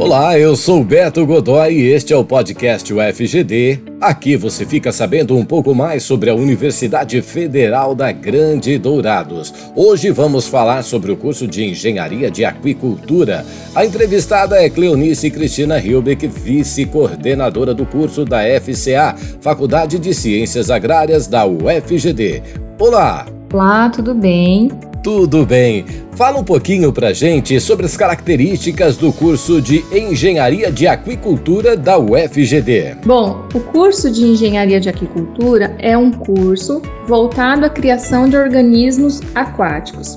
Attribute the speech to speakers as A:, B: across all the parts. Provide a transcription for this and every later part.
A: Olá, eu sou Beto Godoy e este é o podcast UFGD. Aqui você fica sabendo um pouco mais sobre a Universidade Federal da Grande Dourados. Hoje vamos falar sobre o curso de Engenharia de Aquicultura. A entrevistada é Cleonice Cristina Hilbeck, vice-coordenadora do curso da FCA, Faculdade de Ciências Agrárias da UFGD. Olá!
B: Olá, tudo bem?
A: Tudo bem. Fala um pouquinho pra gente sobre as características do curso de Engenharia de Aquicultura da UFGD.
B: Bom, o curso de Engenharia de Aquicultura é um curso voltado à criação de organismos aquáticos.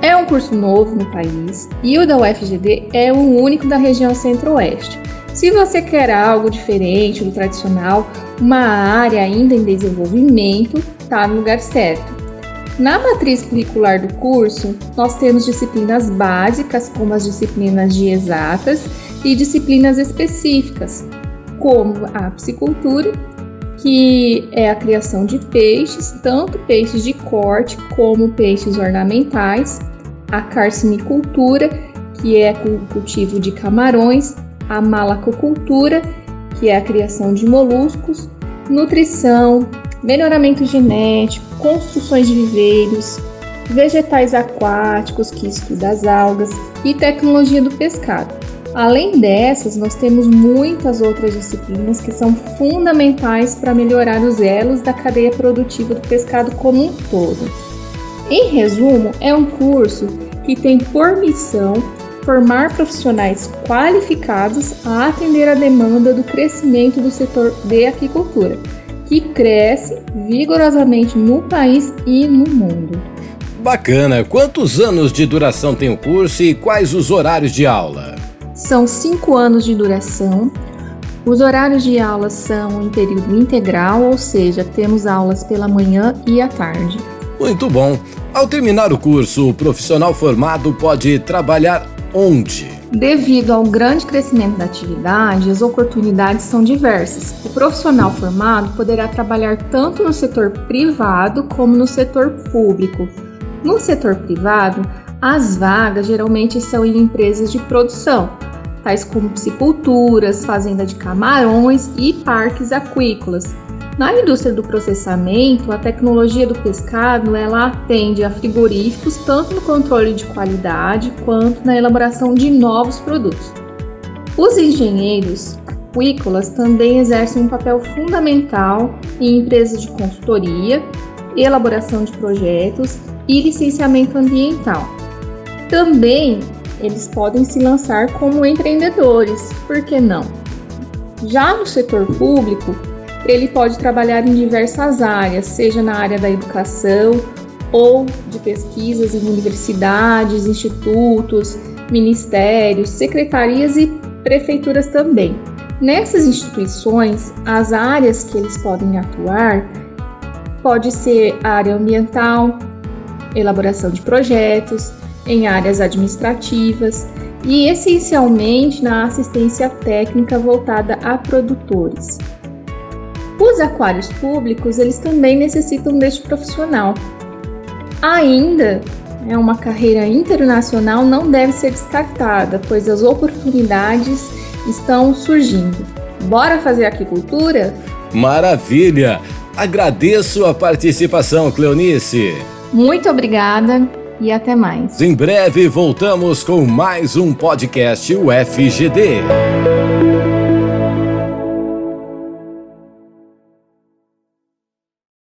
B: É um curso novo no país e o da UFGD é o único da região centro-oeste. Se você quer algo diferente do tradicional, uma área ainda em desenvolvimento, está no lugar certo. Na matriz curricular do curso, nós temos disciplinas básicas, como as disciplinas de exatas, e disciplinas específicas, como a psicultura, que é a criação de peixes, tanto peixes de corte como peixes ornamentais, a carcinicultura, que é o cultivo de camarões, a malacocultura, que é a criação de moluscos, nutrição, melhoramento genético, construções de viveiros, vegetais aquáticos, que estuda as algas, e tecnologia do pescado. Além dessas, nós temos muitas outras disciplinas que são fundamentais para melhorar os elos da cadeia produtiva do pescado como um todo. Em resumo, é um curso que tem por missão formar profissionais qualificados a atender a demanda do crescimento do setor de aquicultura que cresce vigorosamente no país e no mundo.
A: Bacana! Quantos anos de duração tem o curso e quais os horários de aula?
B: São cinco anos de duração. Os horários de aula são em período integral, ou seja, temos aulas pela manhã e à tarde.
A: Muito bom! Ao terminar o curso, o profissional formado pode trabalhar onde?
B: Devido ao grande crescimento da atividade, as oportunidades são diversas. O profissional formado poderá trabalhar tanto no setor privado como no setor público. No setor privado, as vagas geralmente são em empresas de produção, tais como pisciculturas, fazenda de camarões e parques aquícolas, na indústria do processamento, a tecnologia do pescado ela atende a frigoríficos tanto no controle de qualidade quanto na elaboração de novos produtos. Os engenheiros aquícolas também exercem um papel fundamental em empresas de consultoria, elaboração de projetos e licenciamento ambiental. Também eles podem se lançar como empreendedores, por que não? Já no setor público, ele pode trabalhar em diversas áreas, seja na área da educação ou de pesquisas em universidades, institutos, ministérios, secretarias e prefeituras também. Nessas instituições, as áreas que eles podem atuar pode ser área ambiental, elaboração de projetos, em áreas administrativas e essencialmente na assistência técnica voltada a produtores. Os aquários públicos, eles também necessitam deste profissional. Ainda é uma carreira internacional não deve ser descartada, pois as oportunidades estão surgindo. Bora fazer aquicultura?
A: Maravilha! Agradeço a participação, Cleonice.
B: Muito obrigada e até mais.
A: Em breve voltamos com mais um podcast UFGD.